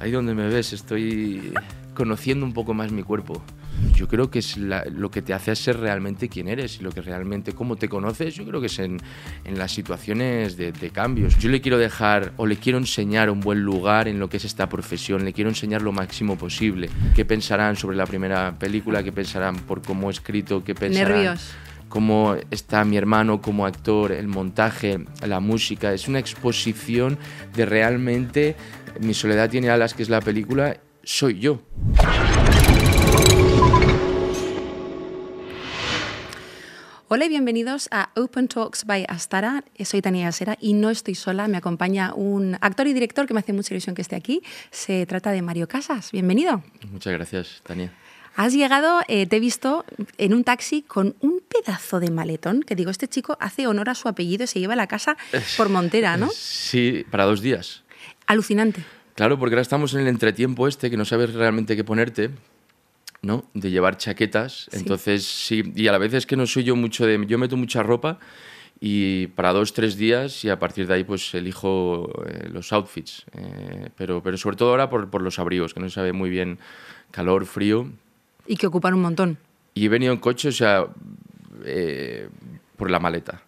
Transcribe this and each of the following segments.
Ahí donde me ves, estoy conociendo un poco más mi cuerpo. Yo creo que es lo que te hace ser realmente quien eres y lo que realmente, cómo te conoces, yo creo que es en, en las situaciones de, de, cambios. Yo le quiero dejar o le quiero enseñar un buen lugar en lo que es esta profesión, le quiero enseñar lo máximo posible. ¿Qué pensarán sobre la primera película? ¿Qué pensarán por cómo he escrito? ¿Qué pensarán? Nervios cómo está mi hermano como actor, el montaje, la música. Es una exposición de realmente Mi soledad tiene alas, que es la película, soy yo. Hola y bienvenidos a Open Talks by Astara. Soy Tania Asera y no estoy sola. Me acompaña un actor y director que me hace mucha ilusión que esté aquí. Se trata de Mario Casas. Bienvenido. Muchas gracias, Tania. Has llegado, eh, te he visto en un taxi con un pedazo de maletón, que digo, este chico hace honor a su apellido y se lleva a la casa por Montera, ¿no? Sí, para dos días. Alucinante. Claro, porque ahora estamos en el entretiempo este, que no sabes realmente qué ponerte, ¿no? De llevar chaquetas. Entonces, sí, y a la vez es que no soy yo mucho de... Yo meto mucha ropa y para dos, tres días y a partir de ahí pues elijo eh, los outfits. Eh, pero, pero sobre todo ahora por, por los abrigos, que no se sabe muy bien calor, frío. Y que ocupan un montón. Y he venido en coche, o sea, eh, por la maleta.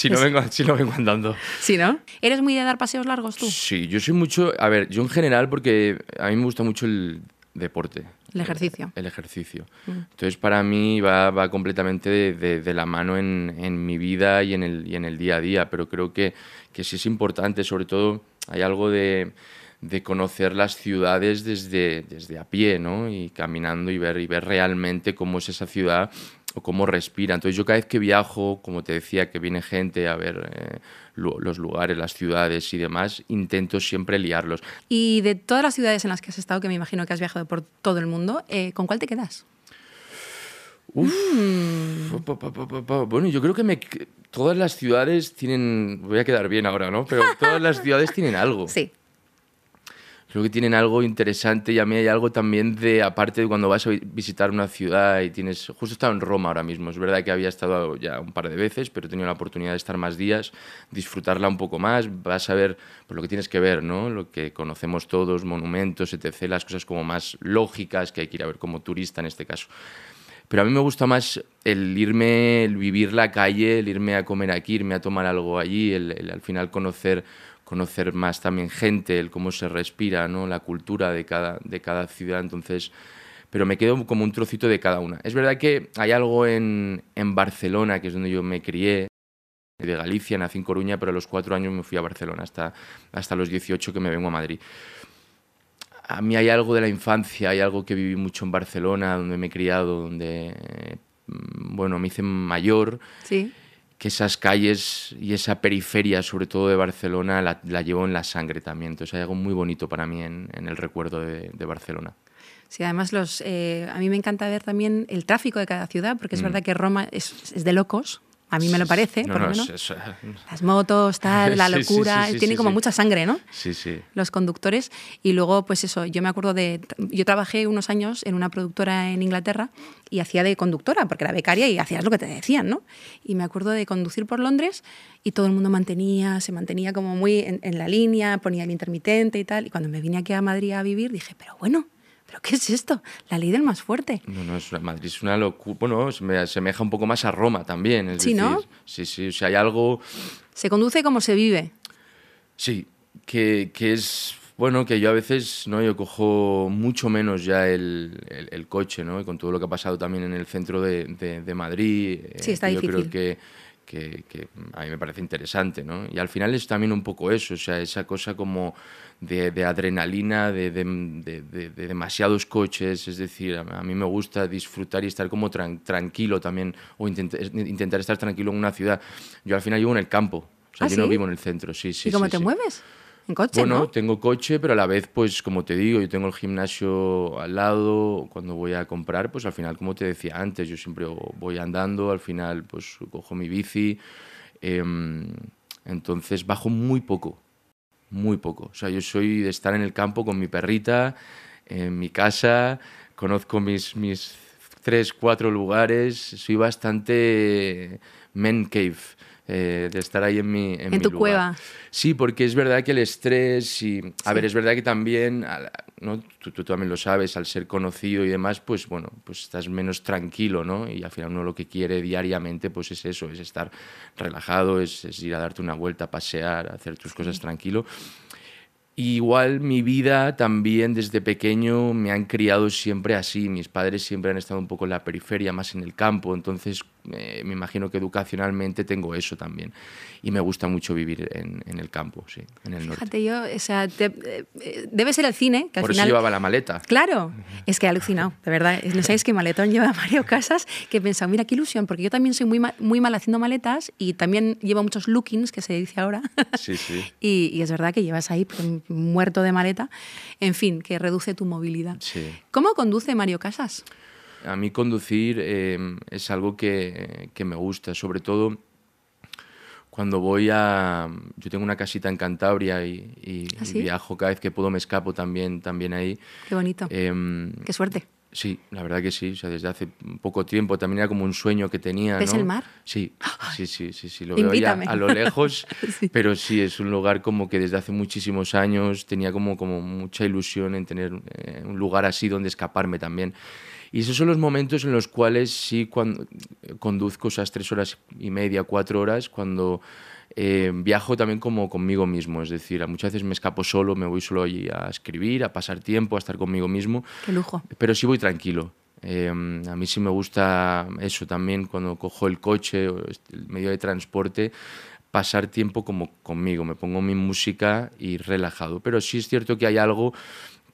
Si no, vengo, si no vengo andando. Sí, ¿no? ¿Eres muy de dar paseos largos tú? Sí, yo soy mucho. A ver, yo en general, porque a mí me gusta mucho el deporte. El ejercicio. El, ejercicio. Mm. Entonces, para mí va, va completamente de, de, la mano en, en, mi vida y en, el, y en el día a día. Pero creo que, que sí es importante, sobre todo, hay algo de de conocer las ciudades desde, desde a pie, ¿no? Y caminando y ver, y ver realmente cómo es esa ciudad o cómo respira. Entonces yo cada vez que viajo, como te decía, que viene gente a ver eh, los lugares, las ciudades y demás, intento siempre liarlos. Y de todas las ciudades en las que has estado, que me imagino que has viajado por todo el mundo, eh, ¿con cuál te quedas? Uf, mm. Bueno, yo creo que me, todas las ciudades tienen... Voy a quedar bien ahora, ¿no? Pero todas las ciudades tienen algo. Sí creo que tienen algo interesante y a mí hay algo también de, aparte de cuando vas a visitar una ciudad y tienes, justo he estado en Roma ahora mismo, es verdad que había estado ya un par de veces, pero he tenido la oportunidad de estar más días, disfrutarla un poco más, vas a ver pues, lo que tienes que ver, ¿no? lo que conocemos todos, monumentos, etc., las cosas como más lógicas que hay que ir a ver como turista en este caso. Pero a mí me gusta más el irme, el vivir la calle, el irme a comer aquí, irme a tomar algo allí, el al final conocer conocer más también gente, el cómo se respira, ¿no? la cultura de cada, de cada ciudad. Entonces, pero me quedo como un trocito de cada una. Es verdad que hay algo en, en Barcelona, que es donde yo me crié, de Galicia, nací en Coruña, pero a los cuatro años me fui a Barcelona, hasta, hasta los 18 que me vengo a Madrid. A mí hay algo de la infancia, hay algo que viví mucho en Barcelona, donde me he criado, donde, mm, bueno, me hice mayor. Sí que esas calles y esa periferia, sobre todo de Barcelona, la, la llevo en la sangre también. Entonces hay algo muy bonito para mí en, el recuerdo de, Barcelona. Sí, además los, eh, a mí me encanta ver también el tráfico de cada ciudad, porque es mm. verdad que Roma es, es de locos, a mí me lo parece, por lo menos. Las motos, tal, la locura, tiene como mucha sangre, ¿no? Sí, sí. Los conductores. Y luego, pues eso, yo me acuerdo de. Yo trabajé unos años en una productora en Inglaterra y hacía de conductora, porque era becaria y hacías lo que te decían, ¿no? Y me acuerdo de conducir por Londres y todo el mundo mantenía, se mantenía como muy en, en la línea, ponía el intermitente y tal. Y cuando me vine aquí a Madrid a vivir, dije, pero bueno ¿Pero qué es esto? La ley del más fuerte. No, no, es Madrid es una locura. Bueno, se me asemeja un poco más a Roma también. Es sí, ¿no? Sí, sí, o sea, hay algo... Se conduce como se vive. Sí, que, que es... Bueno, que yo a veces, ¿no? Yo cojo mucho menos ya el, el, coche, ¿no? Y con todo lo que ha pasado también en el centro de, de, Madrid. Sí, está eh, yo difícil. creo que, que, que, a mí me parece interesante, ¿no? Y al final es también un poco eso, o sea, esa cosa como de, adrenalina, de, de, demasiados coches, es decir, a, mí me gusta disfrutar y estar como tranquilo también, o intentar estar tranquilo en una ciudad. Yo al final vivo en el campo, o sea, ¿Ah, yo no vivo en el centro, sí, sí. ¿Y cómo te mueves? ¿En coche, bueno, tengo coche, pero a la vez, pues como te digo, yo tengo el gimnasio al lado, cuando voy a comprar, pues al final, como te decía antes, yo siempre voy andando, al final, pues cojo mi bici, em, entonces bajo muy poco, muy poco. O sea, yo soy de estar en el campo con mi perrita, en mi casa, conozco mis, mis tres, cuatro lugares, soy bastante men cave. Eh, de estar ahí en mi En, En mi tu lugar. cueva. Sí, porque es verdad que el estrés y... A ver, es verdad que también, ¿no? Tú, tú también lo sabes, al ser conocido y demás, pues bueno, pues estás menos tranquilo, ¿no? Y al final uno lo que quiere diariamente, pues es eso, es estar relajado, es, es ir a darte una vuelta, pasear, hacer tus cosas tranquilo. Y Igual mi vida también desde pequeño me han criado siempre así. Mis padres siempre han estado un poco en la periferia, más en el campo. Entonces eh, me imagino que educacionalmente tengo eso también. Y me gusta mucho vivir en, en el campo, sí, en el norte. Fíjate, yo, o sea, te- eh, debe ser el cine, que al Por final... eso llevaba la maleta. Claro, es que he alucinado, de verdad. No sabéis qué maletón lleva Mario Casas, que he pensado, mira qué ilusión, porque yo también soy muy, ma- muy mal haciendo maletas y también llevo muchos lookings, que se dice ahora. Sí, sí. Y, y es verdad que llevas ahí pues, muerto de maleta. En fin, que reduce tu movilidad. Sí. ¿Cómo conduce Mario Casas? A mí conducir eh, es algo que, que me gusta, sobre todo cuando voy a... Yo tengo una casita en Cantabria y, y- ¿Ah, y viajo cada vez que puedo, me escapo también, también ahí. Qué bonito. Em, Qué suerte. Sí, la verdad que sí. O sea, desde hace poco tiempo también era como un sueño que tenía. ¿Ves ¿no? el mar? Sí, sí, sí, sí, sí. Lo veo Invítame. a lo lejos, Sí. pero sí, es un lugar como que desde hace muchísimos años tenía como, como mucha ilusión en tener eh, un lugar así donde escaparme también. Y esos son los momentos en los cuales sí cuando conduzco esas tres horas y media, cuatro horas, cuando eh, viajo también como conmigo mismo. Es decir, muchas veces me escapo solo, me voy solo allí a escribir, a pasar tiempo, a estar conmigo mismo Qué lujo. pero sí voy tranquilo. Eh, a mí sí me gusta eso también cuando cojo el coche o el medio de transporte pasar tiempo como conmigo, me pongo mi música y relajado. Pero sí es cierto que hay algo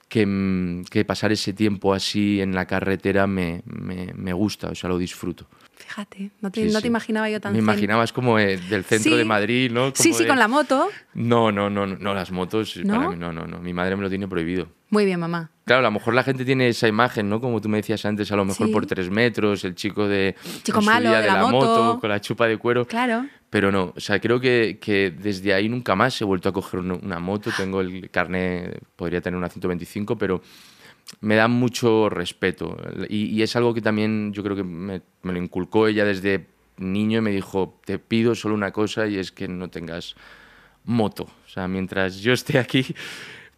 que, mm, que pasar ese tiempo así en la carretera me, me, me gusta, o sea, lo disfruto. Fíjate, no te, Sí, no sí. te imaginaba yo tan Me imaginabas como eh, del centro Sí. de Madrid, ¿no? Sí, Como sí, de- con la moto. No, no, no, no, no, las motos, ¿No? para mí no, no, no. Mi madre me lo tiene prohibido. Muy bien, mamá. Claro, a lo mejor la gente tiene esa imagen, ¿no? Como tú me decías antes, a lo mejor por tres metros, el chico de, Chico malo, día de la moto. con la chupa de cuero. Claro. Pero no, o sea, creo que, que desde ahí nunca más he vuelto a coger una, moto. Tengo el carnet, podría tener una 125, pero me da mucho respeto. Y, y es algo que también yo creo que me, me lo inculcó ella desde niño y me dijo, te pido solo una cosa y es que no tengas moto. O sea, mientras yo esté aquí,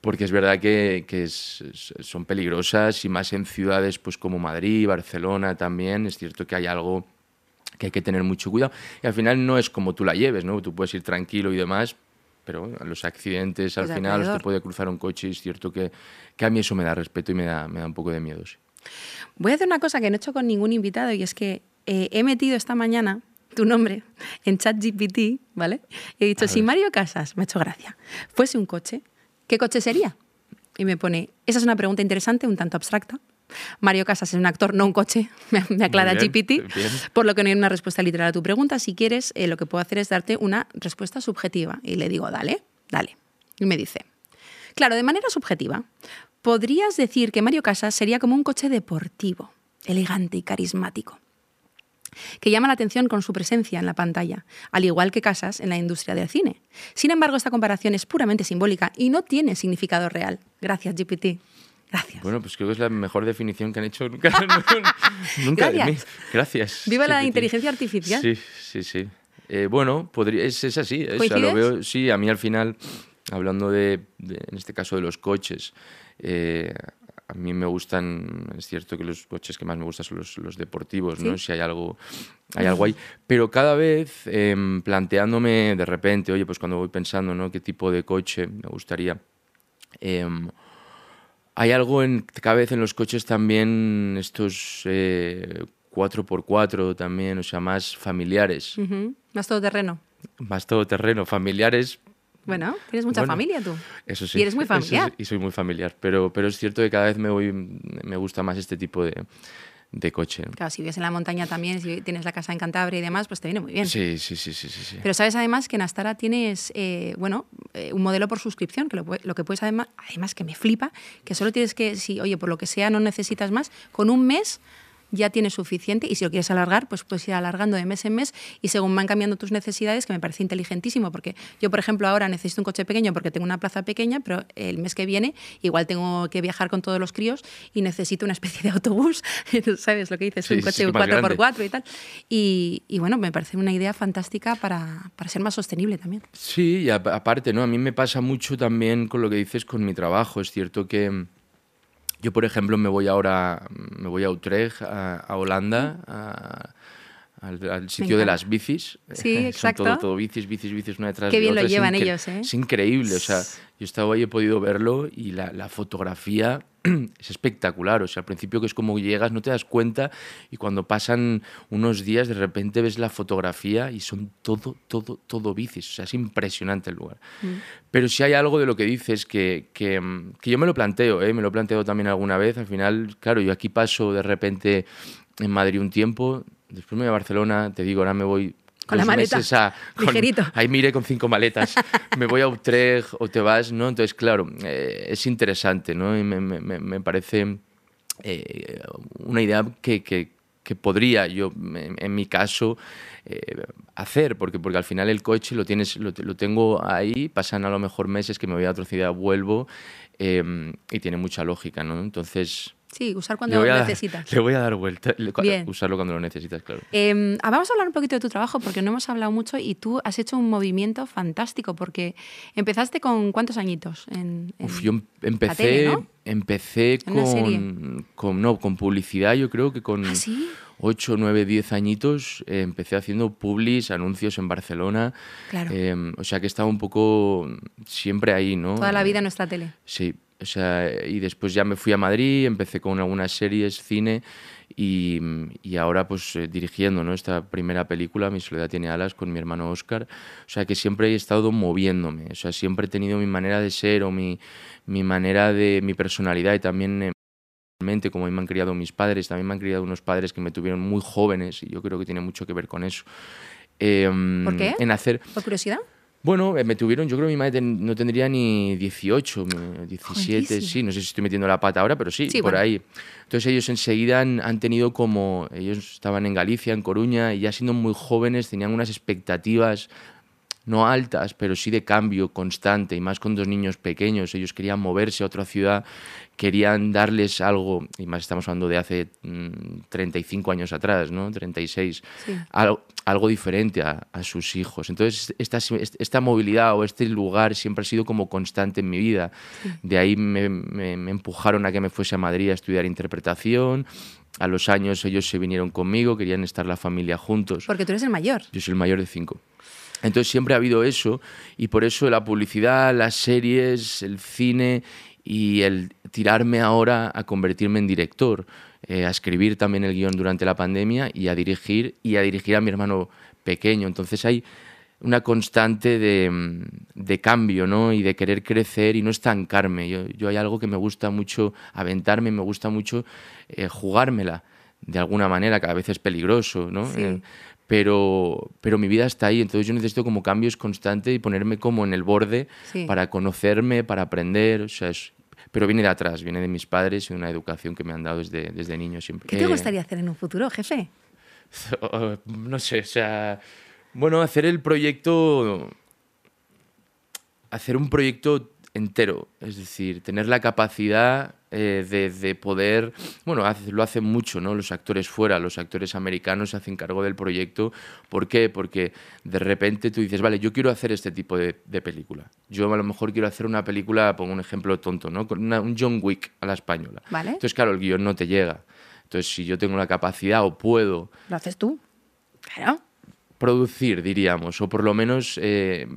porque es verdad que, que es- son peligrosas y más en ciudades pues como Madrid, Barcelona también, es cierto que hay algo que hay que tener mucho cuidado. Y al final no es como tú la lleves, ¿no? Tú puedes ir tranquilo y demás, pero bueno, los accidentes al Pues final, te puede cruzar un coche y es cierto que, que a mí eso me da respeto y me da, me da un poco de miedo. sí. Voy a hacer una cosa que no he hecho con ningún invitado y es que eh, he metido esta mañana tu nombre en ChatGPT, ¿vale? Y he dicho, si Mario Casas, me ha hecho gracia, fuese un coche, ¿qué coche sería? Y me pone, esa es una pregunta interesante, un tanto abstracta. Mario Casas es un actor, no un coche, me, me aclara bien, GPT, bien. por lo que no hay una respuesta literal a tu pregunta. Si quieres, eh, lo que puedo hacer es darte una respuesta subjetiva. Y le digo, dale, dale. Y me dice, Claro, de manera subjetiva, podrías decir que Mario Casas sería como un coche deportivo, elegante y carismático, que llama la atención con su presencia en la pantalla, al igual que Casas en la industria del cine. Sin embargo, esta comparación es puramente simbólica y no tiene significado real. Gracias, GPT. Gracias. Bueno, pues creo que es la mejor definición que han hecho nunca, nunca de mí. Gracias. Gracias. Viva la inteligencia artificial. Sí, sí, sí. Eh, bueno, podría, es, es así. o sea, lo veo, sí, a mí al final, hablando de, de- en este caso de los coches, eh, a mí me gustan, es cierto que los coches que más me gustan son los, los deportivos, ¿no? Sí. Si hay algo, hay algo ahí. Pero cada vez em, planteándome de repente, oye, pues cuando voy pensando, ¿no? ¿Qué tipo de coche me gustaría? Hay algo en, cada vez en los coches también, estos eh, 4x4 también, o sea, más familiares, Ujú. Más todoterreno. más todoterreno, familiares. Bueno, tienes mucha Bueno, familia tú. Eso sí. Y eres muy sí, familiar. y soy muy familiar, pero, pero es cierto que cada vez me, voy, me gusta más este tipo de, de coche. Claro, si vives en la montaña también, si tienes la casa en Cantabria y demás, pues te viene muy bien. Sí, sí, sí, sí, sí. sí. Pero sabes además que en Astara tienes, eh, bueno, eh, un modelo por suscripción, que lo, lo que puedes además, además que me flipa, que solo tienes que, si, oye, por lo que sea no necesitas más, con un mes ya tienes suficiente y si lo quieres alargar, pues puedes ir alargando de mes en mes y según van cambiando tus necesidades, que me parece inteligentísimo, porque yo, por ejemplo, ahora necesito un coche pequeño porque tengo una plaza pequeña, pero el mes que viene igual tengo que viajar con todos los críos y necesito una especie de autobús, ¿sabes lo que dices? un coche 4x4 y tal. Y, bueno, me parece una idea fantástica para, para ser más sostenible también. Sí, y aparte, ¿no? A mí me pasa mucho también con lo que dices con mi trabajo. Es cierto que yo, por ejemplo, me voy ahora, me voy a Utrecht, a, Holanda, al, sitio de las bicis. Sí, exacto. Son todo, todo bicis, bicis, bicis, una detrás Qué de otra. Qué bien lo llevan ellos, ¿eh? Es increíble, o sea, yo he estado ahí, he podido verlo y la, la, fotografía es espectacular. O sea, al principio que es como llegas, no te das cuenta y cuando pasan unos días de repente ves la fotografía y son todo, todo, todo bicis. O sea, es impresionante el lugar. Mm. Pero si hay algo de lo que dices que, que, que yo me lo planteo, ¿eh? me lo he planteado también alguna vez. Al final, claro, yo aquí paso de repente en Madrid un tiempo, después me voy a Barcelona, te digo, ahora me voy con la maleta. A, Ligerito. Ahí mire con cinco maletas. me voy a Utrecht o te vas, ¿no? Entonces, claro, eh, es interesante, ¿no? Y me, me, me parece eh, una idea que, que, que, podría yo, en, mi caso, eh, hacer, porque, porque al final el coche lo, tienes, lo, lo, tengo ahí, pasan a lo mejor meses que me voy a otra ciudad, vuelvo, y tiene mucha lógica, ¿no? Entonces Sí, usar cuando lo necesitas. Le voy a dar vuelta. Usarlo cuando lo necesitas, claro. Eh, vamos a hablar un poquito de tu trabajo porque no hemos hablado mucho y tú has hecho un movimiento fantástico porque empezaste con cuántos añitos en, Uf, yo em-, empecé, empecé con, con, no, con publicidad, yo creo que con... ¿Ah, sí? 8, 9, 10 añitos eh, empecé haciendo publis, anuncios en Barcelona. Claro. Eh, o sea que estaba un poco siempre ahí, ¿no? Toda la vida en nuestra tele. Sí, o sea, y después ya me fui a Madrid, empecé con algunas series, cine y, y ahora pues eh, dirigiendo ¿no? esta primera película, Mi soledad tiene alas, con mi hermano Oscar. O sea, que siempre he estado moviéndome, o sea, siempre he tenido mi manera de ser o mi, mi manera de, mi personalidad y también... Eh, como me han criado mis padres, también me han criado unos padres que me tuvieron muy jóvenes y yo creo que tiene mucho que ver con eso. Eh, ¿Por qué? En hacer... ¿Por curiosidad? Bueno, eh, me tuvieron, yo creo que mi madre no tendría ni 18, 17, sí, no sé si estoy metiendo la pata ahora, pero sí, por ahí. Entonces ellos enseguida han, han, tenido como, ellos estaban en Galicia, en Coruña, y ya siendo muy jóvenes tenían unas expectativas no altas, pero sí de cambio constante, y más con dos niños pequeños. Ellos querían moverse a otra ciudad, querían darles algo, y más estamos hablando de hace 35 mm, años atrás, ¿no? 36, sí. algo, algo, diferente a, a, sus hijos. Entonces, esta, esta movilidad o este lugar siempre ha sido como constante en mi vida. Sí. De ahí me, me, me empujaron a que me fuese a Madrid a estudiar interpretación, a los años ellos se vinieron conmigo, querían estar la familia juntos. Porque tú eres el mayor. Yo soy el mayor de cinco. Entonces siempre ha habido eso y por eso la publicidad, las series, el cine y el tirarme ahora a convertirme en director, eh, a escribir también el guion durante la pandemia y a dirigir y a dirigir a mi hermano pequeño. Entonces hay una constante de, de cambio ¿no? y de querer crecer y no estancarme. Yo, yo, hay algo que me gusta mucho aventarme, me gusta mucho eh, jugármela de alguna manera, que a veces es peligroso, ¿no? Sí. Eh, pero, pero mi vida está ahí, entonces yo necesito como cambios constantes y ponerme como en el borde sí. para conocerme, para aprender, o sea, es, pero viene de atrás, viene de mis padres y de una educación que me han dado desde, desde niño siempre. ¿Qué te gustaría hacer en un futuro, jefe? No sé, o sea, bueno, hacer el proyecto, hacer un proyecto entero, es decir, tener la capacidad eh, de, de, poder, bueno, hace, lo hacen mucho, ¿no? Los actores fuera, los actores americanos se hacen cargo del proyecto. ¿Por qué? Porque de repente tú dices, vale, yo quiero hacer este tipo de, de película. Yo a lo mejor quiero hacer una película, pongo un ejemplo tonto, ¿no? Con una, un John Wick a la española. Vale. Entonces, claro, el guion no te llega. Entonces, si yo tengo la capacidad o puedo... Lo haces tú. Claro producir, diríamos, o por lo menos eh,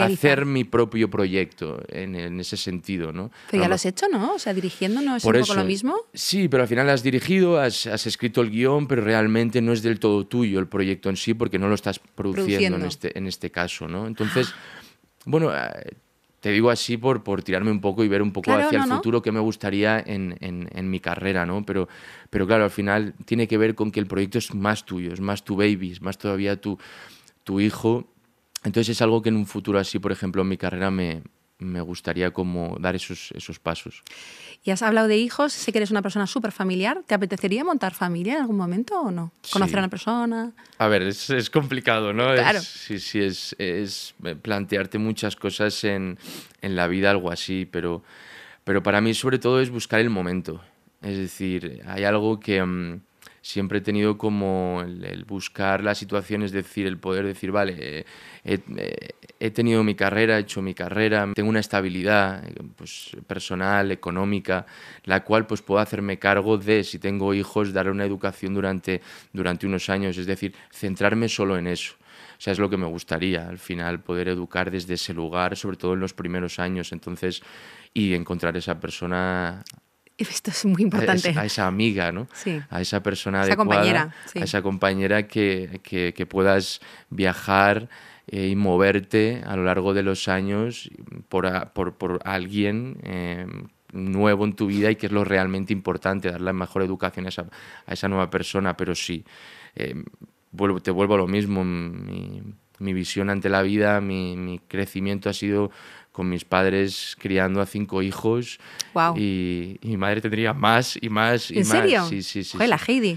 hacer mi propio proyecto en, en, ese sentido, ¿no? Pero ya lo has hecho, ¿no? O sea, dirigiendo no es por un eso, poco lo mismo. Sí, pero al final has dirigido, has, has, escrito el guion, pero realmente no es del todo tuyo el proyecto en sí, porque no lo estás produciendo, Produciendo. En, este, en este caso, ¿no? Entonces, bueno, eh, te digo así por, por tirarme un poco y ver un poco Claro, hacia no, el no. futuro que me gustaría en, en- en mi carrera, ¿no? Pero, pero claro, al final tiene que ver con que el proyecto es más tuyo, es más tu baby, es más todavía tu, tu hijo. Entonces es algo que en un futuro así, por ejemplo, en mi carrera me, me gustaría como dar esos, esos pasos. Y has hablado de hijos, sé que eres una persona súper familiar. ¿Te apetecería montar familia en algún momento o no? ¿Conocer a una persona? A ver, es, es complicado, ¿no? Claro. sí, sí, es, es, plantearte muchas cosas en, en, la vida, algo así, pero, pero para mí sobre todo es buscar el momento. Es decir, hay algo que... Siempre he tenido como el, buscar la situación, es decir, el poder decir, vale, he, tenido mi carrera, he hecho mi carrera, tengo una estabilidad pues, personal, económica, la cual pues puedo hacerme cargo de, si tengo hijos, darle una educación durante, durante unos años, es decir, centrarme solo en eso. O sea, es lo que me gustaría, al final, poder educar desde ese lugar, sobre todo en los primeros años, entonces, y encontrar esa persona esto es muy importante. A, esa amiga, ¿no? Sí. A esa persona esa compañera, a esa compañera que, que, puedas viajar eh, y moverte a lo largo de los años por, por, por alguien eh, nuevo en tu vida y que es lo realmente importante, dar la mejor educación a esa, a esa nueva persona. Pero sí, eh, vuelvo, te vuelvo a lo mismo. Mi, mi visión ante la vida, mi, mi crecimiento ha sido con mis padres criando a cinco hijos. Y, mi madre tendría más y más y ¿En más. serio? Sí, sí, sí. la Heidi.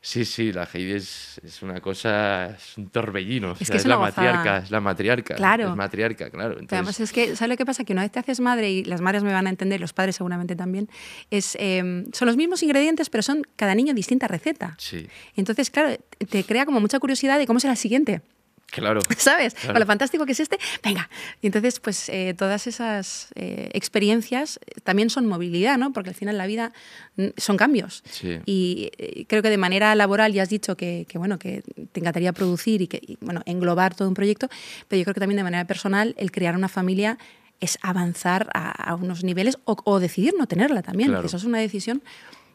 Sí, sí, la Heidi es, es, una cosa, es un torbellino. Es, que es, la matriarca, es la matriarca. Claro. Es matriarca, claro. Además, es que, ¿sabes lo que pasa? Que una vez te haces madre, y las madres me van a entender, los padres seguramente también, es, em, son los mismos ingredientes, pero son cada niño distinta receta. Sí. Entonces, claro, te crea como mucha curiosidad de cómo será el siguiente. Claro. ¿Sabes? Con lo fantástico que es este, venga. Y entonces, pues eh, todas esas eh, experiencias eh, también son movilidad, ¿no? Porque al final la vida mm, son cambios. Sí. Y creo que de manera laboral ya has dicho que, bueno, que te encantaría producir y que, bueno, englobar todo un proyecto, pero yo creo que también de manera personal el crear una familia es avanzar a, unos niveles o, decidir no tenerla también. Eso es una decisión.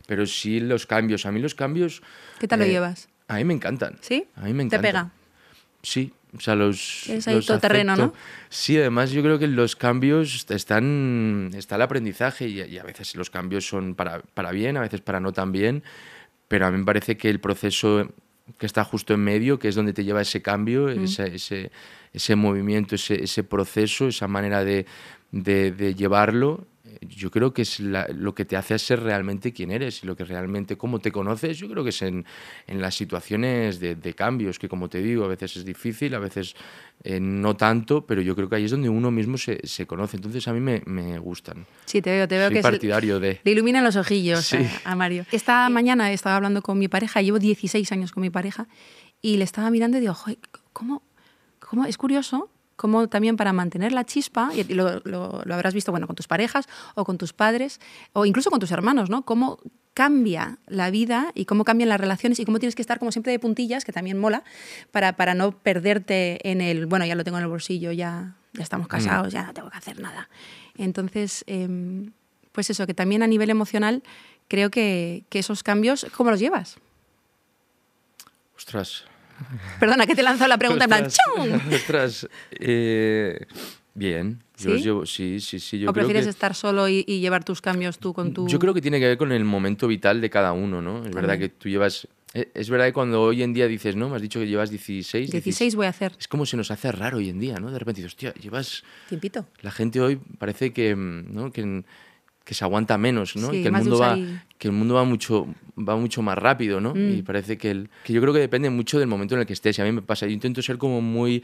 Pero sí los cambios. A mí los cambios... ¿Qué tal lo llevas? A mí me encantan. ¿Sí? A mí me encantan. ¿Te pega? Sí, o sea, los. Es ahí todo terreno, ¿no? Sí, además yo creo que los cambios están. Está el aprendizaje y, a veces los cambios son para, para, bien, a veces para no tan bien, pero a mí me parece que el proceso que está justo en medio, que es donde te lleva ese cambio, mm. ese, ese, ese, movimiento, ese, ese, proceso, esa manera de, de, de llevarlo, yo creo que es lo que te hace ser realmente quien eres y lo que realmente, cómo te conoces, yo creo que es en, en las situaciones de, cambios, que como te digo, a veces es difícil, a veces eh, no tanto, pero yo creo que ahí es donde uno mismo se, se conoce. Entonces a mí me, me, gustan. Sí, te veo, te veo Soy que partidario de... Le iluminan los ojillos a, Mario. Esta mañana estaba hablando con mi pareja, llevo 16 años con mi pareja, y le estaba mirando y digo, ¿cómo, cómo es curioso como también para mantener la chispa, y lo, lo, habrás visto bueno, con tus parejas o con tus padres o incluso con tus hermanos, ¿no? Cómo cambia la vida y cómo cambian las relaciones y cómo tienes que estar como siempre de puntillas, que también mola, para, para no perderte en el, bueno, ya lo tengo en el bolsillo, ya, ya estamos mm. casados, ya no tengo que hacer nada. Entonces, em, pues eso, que también a nivel emocional creo que, que esos cambios, ¿cómo los llevas? Ostras, Perdona, que te lanzado la pregunta en plan Ostras, eh, bien. Yo ¿Sí? sí, sí, Yo ¿O prefieres estar solo y, llevar tus cambios tú con tu...? Yo creo que tiene que ver con el momento vital de cada uno, ¿no? Es verdad que tú llevas... Eh, es verdad que cuando hoy en día dices, ¿no? Me has dicho que llevas 16. 16 voy a hacer. Es como se nos hace raro hoy en día, ¿no? De repente dices, hostia, llevas... Tiempito. La gente hoy parece que, ¿no? que que se aguanta menos, ¿no? que el mundo va que el mundo va mucho va mucho más rápido, ¿no? Y mm. parece que el, que yo creo que depende mucho del momento en el que estés. Y a mí me pasa, yo intento ser como muy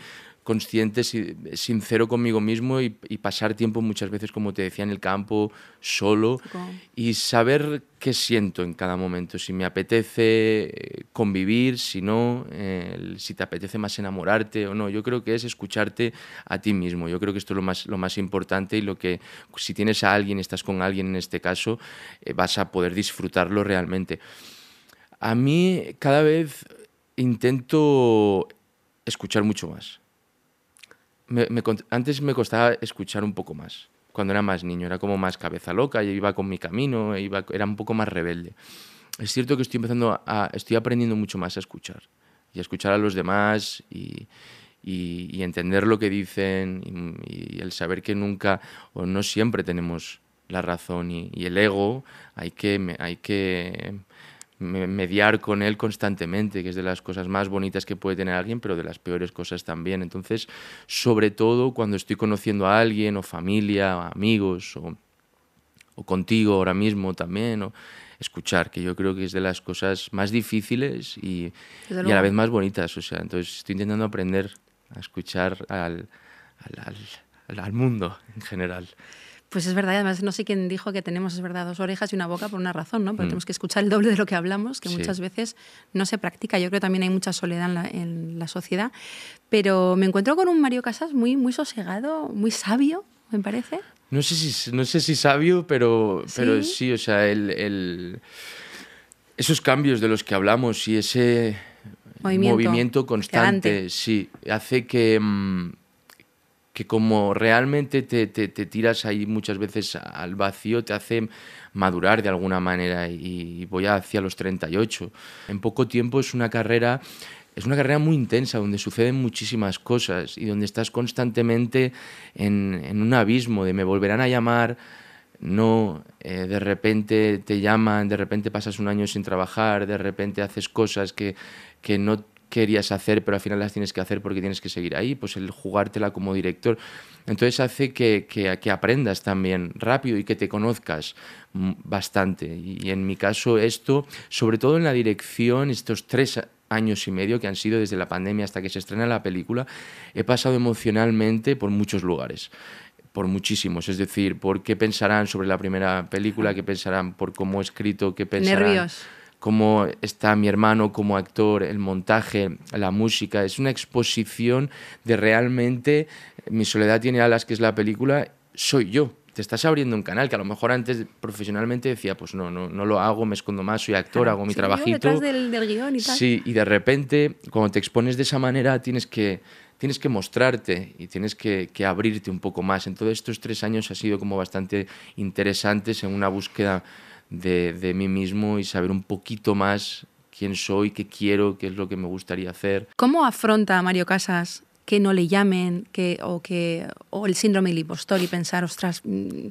consciente, sincero conmigo mismo y, pasar tiempo muchas veces, como te decía, en el campo, solo y saber qué siento en cada momento, si me apetece eh, convivir, si no, si te apetece más enamorarte o no. Yo creo que es escucharte a ti mismo. Yo creo que esto es lo más, lo más importante y lo que, si tienes a alguien, estás con alguien en este caso, eh, vas a poder disfrutarlo realmente. A mí cada vez intento escuchar mucho más antes me costaba escuchar un poco más, cuando era más niño, era como más cabeza loca, y iba con mi camino, iba, era un poco más rebelde. Es cierto que estoy empezando estoy aprendiendo mucho más a escuchar, y a escuchar a los demás, y, y, entender lo que dicen, y, el saber que nunca, o no siempre tenemos la razón, y, el ego hay que, hay que mediar con él constantemente, que es de las cosas más bonitas que puede tener alguien, pero de las peores cosas también. Entonces, sobre todo cuando estoy conociendo a alguien, o familia, o amigos, o, o contigo ahora mismo también, o escuchar, que yo creo que es de las cosas más difíciles y, y a la vez más bonitas. O sea, entonces estoy intentando aprender a escuchar al, al, al, al mundo en general. Pues es verdad, además no sé quién dijo que tenemos, es verdad, dos orejas y una boca por una razón, ¿no? Porque mm. tenemos que escuchar el doble de lo que hablamos, que sí. muchas veces no se practica. Yo creo que también hay mucha soledad en la, en la, sociedad. Pero me encuentro con un Mario Casas muy, muy sosegado, muy sabio, me parece. No sé si, no sé si sabio, pero sí, pero sí o sea, el, el, esos cambios de los que hablamos y ese movimiento, movimiento constante, sí, hace que... Que como realmente te, te, te, tiras ahí muchas veces al vacío, te hace madurar de alguna manera y, voy hacia los 38. En poco tiempo es una carrera es una carrera muy intensa donde suceden muchísimas cosas y donde estás constantemente en, en un abismo de me volverán a llamar, no, eh, de repente te llaman, de repente pasas un año sin trabajar, de repente haces cosas que, que no querías hacer, pero al final las tienes que hacer porque tienes que seguir ahí, pues el jugártela como director. Entonces hace que, que, aprendas también rápido y que te conozcas bastante. Y en mi caso esto, sobre todo en la dirección, estos tres años y medio que han sido desde la pandemia hasta que se estrena la película, he pasado emocionalmente por muchos lugares por muchísimos, es decir, por qué pensarán sobre la primera película, qué pensarán por cómo he escrito, qué pensarán... Nervios cómo está mi hermano como actor, el montaje, la música. Es una exposición de realmente Mi soledad tiene alas, que es la película, soy yo. Te estás abriendo un canal que a lo mejor antes profesionalmente decía, pues no, no, no lo hago, me escondo más, soy actor, claro, hago mi trabajito. Del, del guion y tal. Sí, y de repente, cuando te expones de esa manera, tienes que tienes que mostrarte y tienes que, que, abrirte un poco más. En todos estos tres años ha sido como bastante interesantes en una búsqueda de, de mí mismo y saber un poquito más quién soy, qué quiero, qué es lo que me gustaría hacer. ¿Cómo afronta Mario Casas que no le llamen que, o, que, o el síndrome del impostor y pensar, ostras, mm,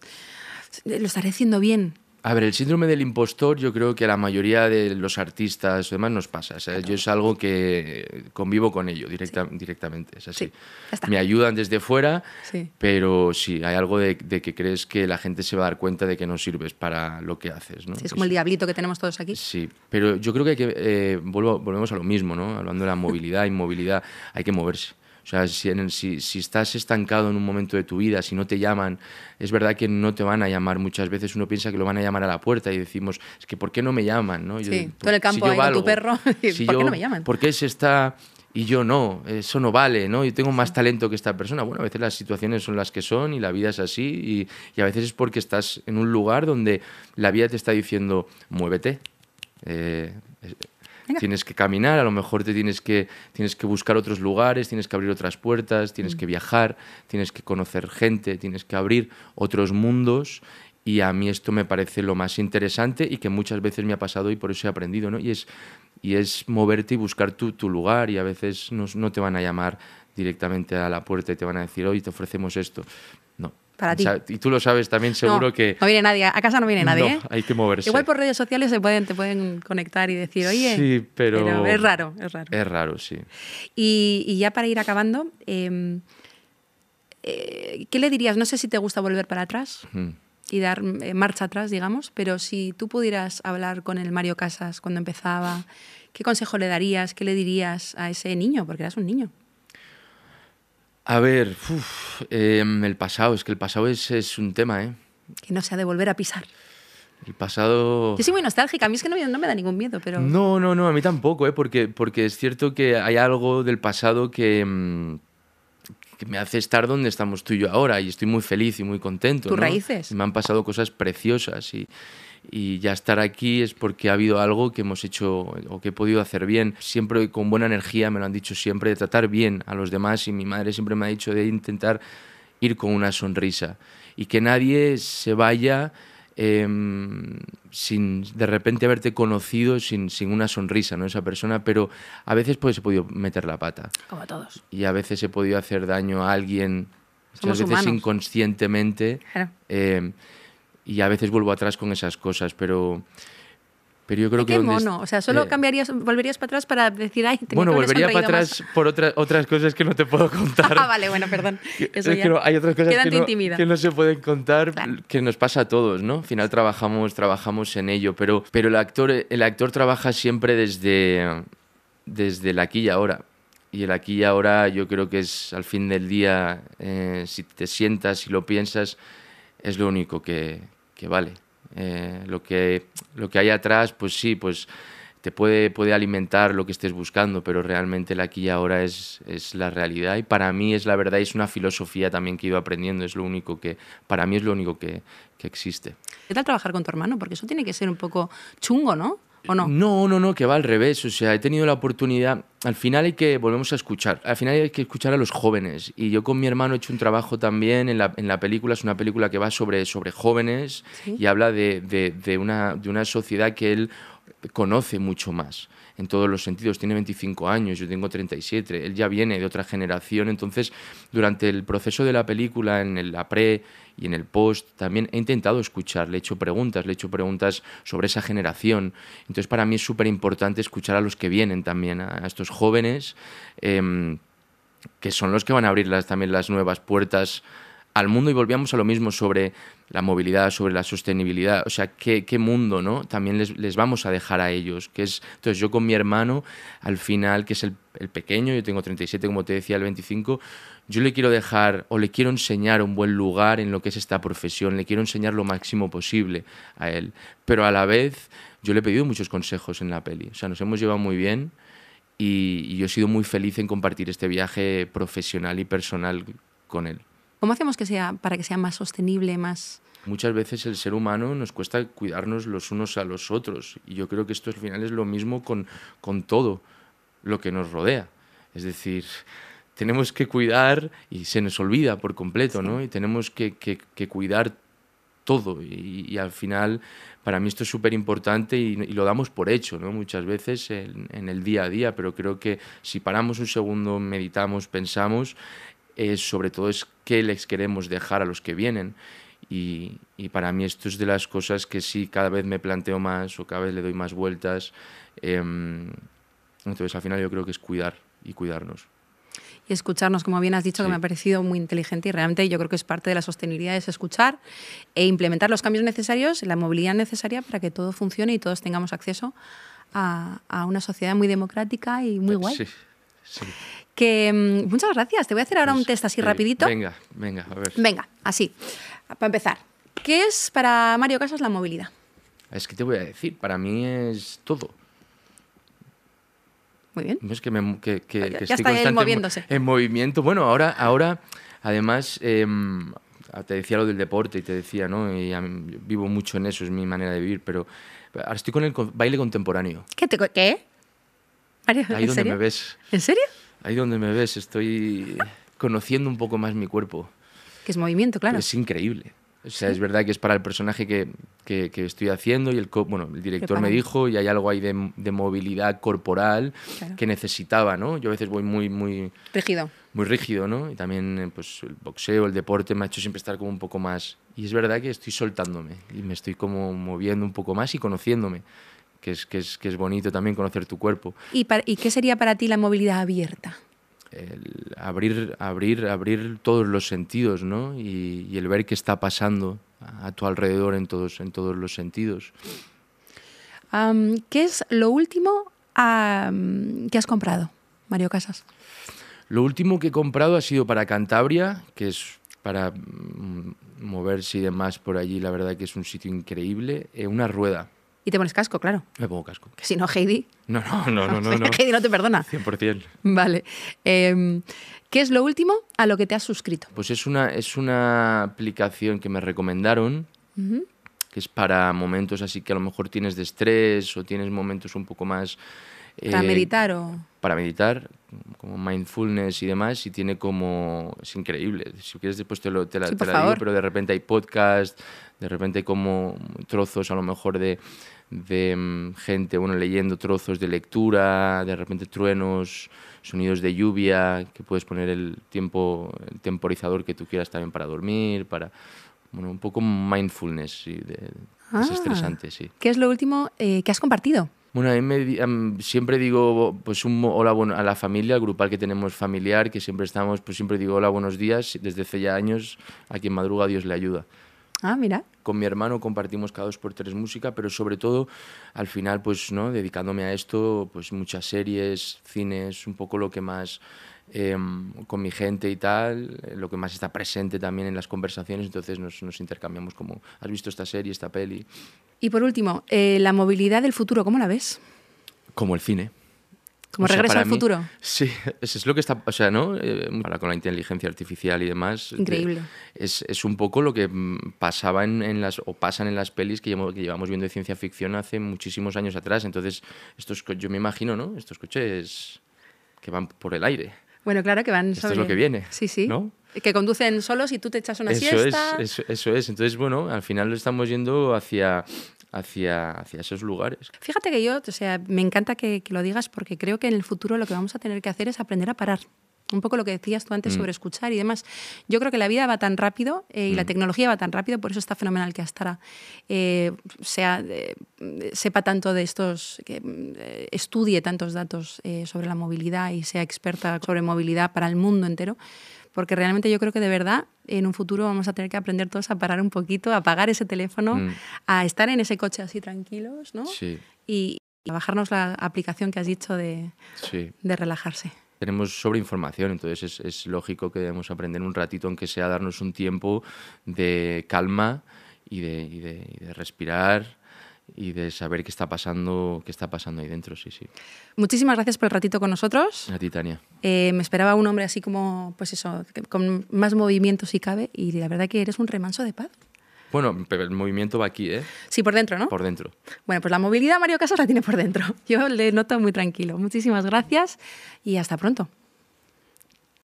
lo estaré haciendo bien? A ver, el síndrome del impostor yo creo que a la mayoría de los artistas o demás nos pasa. Yo es algo que convivo con ello directa, sí. directamente. Es así. Sí, Me ayudan desde fuera, sí. pero sí, hay algo de, de, que crees que la gente se va a dar cuenta de que no sirves para lo que haces. ¿no? Sí, es como el diablito que tenemos todos aquí. Sí, pero yo creo que, hay que eh, vuelvo, volvemos a lo mismo, ¿no? hablando de la movilidad, inmovilidad, hay que moverse. O sea, si, en el, si, si, estás estancado en un momento de tu vida, si no te llaman, es verdad que no te van a llamar. Muchas veces uno piensa que lo van a llamar a la puerta y decimos, es que ¿por qué no me llaman? ¿no? Yo, sí, tú en el campo si ahí valgo, con tu perro, si ¿por yo, qué no me llaman? ¿Por qué se está y yo no? Eso no vale, ¿no? Yo tengo más talento que esta persona. Bueno, a veces las situaciones son las que son y la vida es así y, y a veces es porque estás en un lugar donde la vida te está diciendo, muévete. Eh, Tienes que caminar, a lo mejor te tienes que, tienes que buscar otros lugares, tienes que abrir otras puertas, tienes mm. que viajar, tienes que conocer gente, tienes que abrir otros mundos y a mí esto me parece lo más interesante y que muchas veces me ha pasado y por eso he aprendido, ¿no? Y es, y es moverte y buscar tu, tu lugar y a veces no, no te van a llamar directamente a la puerta y te van a decir, hoy te ofrecemos esto. Para ti. Y tú lo sabes también seguro no, que... No viene nadie, a casa no viene nadie. No, ¿eh? hay que moverse. Igual por redes sociales se pueden, te pueden conectar y decir, oye, sí, pero... pero es raro, es raro. Es raro, sí. Y, y ya para ir acabando, eh, eh, ¿qué le dirías? No sé si te gusta volver para atrás mm. y dar eh, marcha atrás, digamos, pero si tú pudieras hablar con el Mario Casas cuando empezaba, ¿qué consejo le darías? ¿Qué le dirías a ese niño? Porque eras un niño. A ver, uf, eh, el pasado, es que el pasado es, es, un tema, ¿eh? Que no se ha de volver a pisar. El pasado... Yo soy muy nostálgica, a mí es que no, no me da ningún miedo, pero... No, no, no, a mí tampoco, ¿eh? Porque, porque es cierto que hay algo del pasado que, mm, que me hace estar donde estamos tú y yo ahora y estoy muy feliz y muy contento. Tus ¿no? raíces. Me han pasado cosas preciosas y, y ya estar aquí es porque ha habido algo que hemos hecho o que he podido hacer bien. Siempre con buena energía, me lo han dicho siempre, de tratar bien a los demás y mi madre siempre me ha dicho de intentar ir con una sonrisa y que nadie se vaya eh, sin de repente haberte conocido sin, sin una sonrisa, ¿no? Esa persona, pero a veces pues he podido meter la pata. Como a todos. Y a veces he podido hacer daño a alguien, Somos muchas veces humanos. inconscientemente. Claro. Eh, y a veces vuelvo atrás con esas cosas, pero Pero yo creo que Qué donde es- mono. O sea, solo eh, cambiarías, volverías para atrás para decir, ay, tenía Bueno, que volvería para sonreído más. atrás por, otra, otras, cosas que no te puedo contar. Ah, vale, bueno, perdón. Eso Es ya que no- hay otras cosas que no, que no se pueden contar, Claro. que nos pasa a todos, ¿no? Al final trabajamos, trabajamos en ello, pero, pero el, actor, el actor trabaja siempre desde, desde el aquí y ahora. Y el aquí y ahora yo creo que es al fin del día, eh, si te sientas y lo piensas, es lo único que, que vale. Eh, lo, que, lo que hay atrás, pues sí, pues te puede, puede alimentar lo que estés buscando, pero realmente el aquí y ahora es, es la realidad y para mí es la verdad es una filosofía también que he ido aprendiendo, es lo único que, para mí es lo único que, que existe. ¿Qué tal trabajar con tu hermano? Porque eso tiene que ser un poco chungo, ¿no? ¿O no? No, no, no, que va al revés. O sea, he tenido la oportunidad. Al final hay que, volvemos a escuchar. Al final hay que escuchar a los jóvenes. Y yo con mi hermano he hecho un trabajo también en la, en la película. Es una película que va sobre, sobre jóvenes Sí. y habla de, de- de una, de una sociedad que él conoce mucho más en todos los sentidos. Tiene 25 años, yo tengo 37. Él ya viene de otra generación. Entonces, durante el proceso de la película, en la pre y en el post, también he intentado escuchar. Le he hecho preguntas, le he hecho preguntas sobre esa generación. Entonces, para mí es súper importante escuchar a los que vienen también, a, estos jóvenes. em, que son los que van a abrir también las nuevas puertas al mundo y volvíamos a lo mismo sobre la movilidad, sobre la sostenibilidad, o sea, qué, qué mundo, ¿no? También les, les vamos a dejar a ellos, que es, entonces yo con mi hermano, al final, que es el, el pequeño, yo tengo 37, como te decía, el 25, yo le quiero dejar o le quiero enseñar un buen lugar en lo que es esta profesión, le quiero enseñar lo máximo posible a él, pero a la vez yo le he pedido muchos consejos en la peli, o sea, nos hemos llevado muy bien, y, y yo he sido muy feliz en compartir este viaje profesional y personal con él. ¿Cómo hacemos que sea para que sea más sostenible, más... Muchas veces el ser humano nos cuesta cuidarnos los unos a los otros y yo creo que esto al final es lo mismo con, con todo lo que nos rodea. Es decir, tenemos que cuidar y se nos olvida por completo, ¿no? Y tenemos que, que- que cuidar todo y, y al final para mí esto es súper importante y, y lo damos por hecho, ¿no? Muchas veces en, en el día a día, pero creo que si paramos un segundo, meditamos, pensamos, eh, sobre todo es qué les queremos dejar a los que vienen. Y, y para mí esto es de las cosas que sí cada vez me planteo más o cada vez le doy más vueltas. Em, entonces al final yo creo que es cuidar y cuidarnos. y escucharnos, como bien has dicho, que me ha parecido muy inteligente y realmente yo creo que es parte de la sostenibilidad, es escuchar e implementar los cambios necesarios, la movilidad necesaria para que todo funcione y todos tengamos acceso a, a una sociedad muy democrática y muy guay. Sí, sí. Que mm, muchas gracias. Te voy a hacer ahora un Pues, test así eh, rapidito. Venga, venga, a ver. Venga, así. Para empezar, ¿qué es para Mario Casas la movilidad? Es que te voy a decir, para mí es todo. Muy bien. No es que, me, que, que- Ya- que ya estoy está él en moviéndose. En, movimiento. Bueno, ahora, ahora además, em, te decía lo del deporte y te decía, ¿no? Y a mí- yo vivo mucho en eso, es mi manera de vivir, pero ahora estoy con el baile contemporáneo. ¿Qué? Te, ¿Qué? Mario, Ahí ¿en donde serio? me ves, ¿En serio? Ahí donde me ves, estoy conociendo un poco más mi cuerpo. Que es movimiento, claro. Es increíble. O sea, es verdad que es para el personaje que, que- que estoy haciendo y el, co- bueno, el director me dijo y hay algo ahí de, de movilidad corporal Claro. que necesitaba, ¿no? Yo a veces voy muy, muy, Rígido. muy rígido, ¿no? Y también pues, el boxeo, el deporte me ha hecho siempre estar como un poco más... Y es verdad que estoy soltándome y me estoy como moviendo un poco más y conociéndome, que es, que es, que es bonito también conocer tu cuerpo. ¿Y, para- ¿Y qué sería para ti la movilidad abierta? El abrir, abrir, abrir todos los sentidos, ¿no? Y, y el ver qué está pasando a tu alrededor en todos, en todos los sentidos. Am, ¿Qué es lo último que has comprado, Mario Casas? Lo último que he comprado ha sido para Cantabria, que es para mm, moverse y demás por allí. La verdad que es un sitio increíble. Eh, una rueda. Y te pones casco, claro. Me pongo casco. Que si no, Heidi. No, no, no, no, no. no. Heidi no te perdona. 100%. Vale. Em, ¿Qué es lo último a lo que te has suscrito? Pues es una, es una aplicación que me recomendaron, que es para momentos así que a lo mejor tienes de estrés o tienes momentos un poco más... Para eh, meditar o... para meditar, como mindfulness y demás, y tiene como... Es increíble. Si quieres después te, lo, te la, Sí, te la digo, pero de repente hay podcast, de repente hay como trozos a lo mejor de, de mm, gente, bueno, leyendo trozos de lectura, de repente truenos, sonidos de lluvia, que puedes poner el tiempo, el temporizador que tú quieras también para dormir, para... bueno, un poco mindfulness, sí, de, Ah. desestresante, sí. ¿Qué es lo último eh, que has compartido? Bueno, a mí me di- am, siempre digo pues un hola bueno, a la familia, al grupal que tenemos familiar, que siempre estamos, pues siempre digo hola, buenos días, desde hace ya años, a quien madruga Dios le ayuda. Ah, mira. Con mi hermano compartimos cada dos por tres música, pero sobre todo al final, pues, ¿no? Dedicándome a esto, pues muchas series, cines, un poco lo que más em, con mi gente y tal, eh, lo que más está presente también en las conversaciones, entonces nos, nos intercambiamos como, ¿has visto esta serie, esta peli? Y por último, eh, la movilidad del futuro, ¿cómo la ves? Como el cine. ¿Como O sea, regreso al mí- futuro? Sí, eso es lo que está, o sea, ¿no? Eh, ahora con la inteligencia artificial y demás. de- Increíble. es, es un poco lo que mm, pasaba en, en las, o pasan en las pelis que llevamos, que llevamos viendo de ciencia ficción hace muchísimos años atrás. Entonces, estos, yo me imagino, ¿no? Estos coches que van por el aire. Bueno, claro que van Esto es sobre- lo que viene, Sí, sí. ¿no? Que conducen solos y tú te echas una Eso siesta. es, eso, eso es. Entonces, bueno, al final lo estamos yendo hacia, hacia, hacia esos lugares. Fíjate que yo, o sea, me encanta que, que lo digas porque creo que en el futuro lo que vamos a tener que hacer es aprender a parar. Un poco lo que decías tú antes Mm. sobre escuchar y demás. Yo creo que la vida va tan rápido eh, y la Mm. tecnología va tan rápido, por eso está fenomenal que Astara eh, sea, eh, sepa tanto de estos, que estudie tantos datos sobre la movilidad y sea experta sobre movilidad para el mundo entero. Porque realmente yo creo que de verdad en un futuro vamos a tener que aprender todos a parar un poquito, a apagar ese teléfono, Mm. a estar en ese coche así tranquilos, ¿no? Sí, y bajarnos la aplicación que has dicho de, sí. de relajarse. tenemos sobreinformación, entonces es, es lógico que debemos aprender un ratito, aunque sea darnos un tiempo de calma y de, y de- y de respirar y de saber qué está pasando, qué está pasando ahí dentro, sí, sí. Muchísimas gracias por el ratito con nosotros. A ti, Tania. Eh, me esperaba un hombre así como, pues eso, con más movimiento si cabe, y la verdad que eres un remanso de paz. Bueno, pero el movimiento va aquí, ¿eh? Sí, por dentro, ¿no? Por dentro. Bueno, pues la movilidad Mario Casas la tiene por dentro. Yo le noto muy tranquilo. Muchísimas gracias y hasta pronto.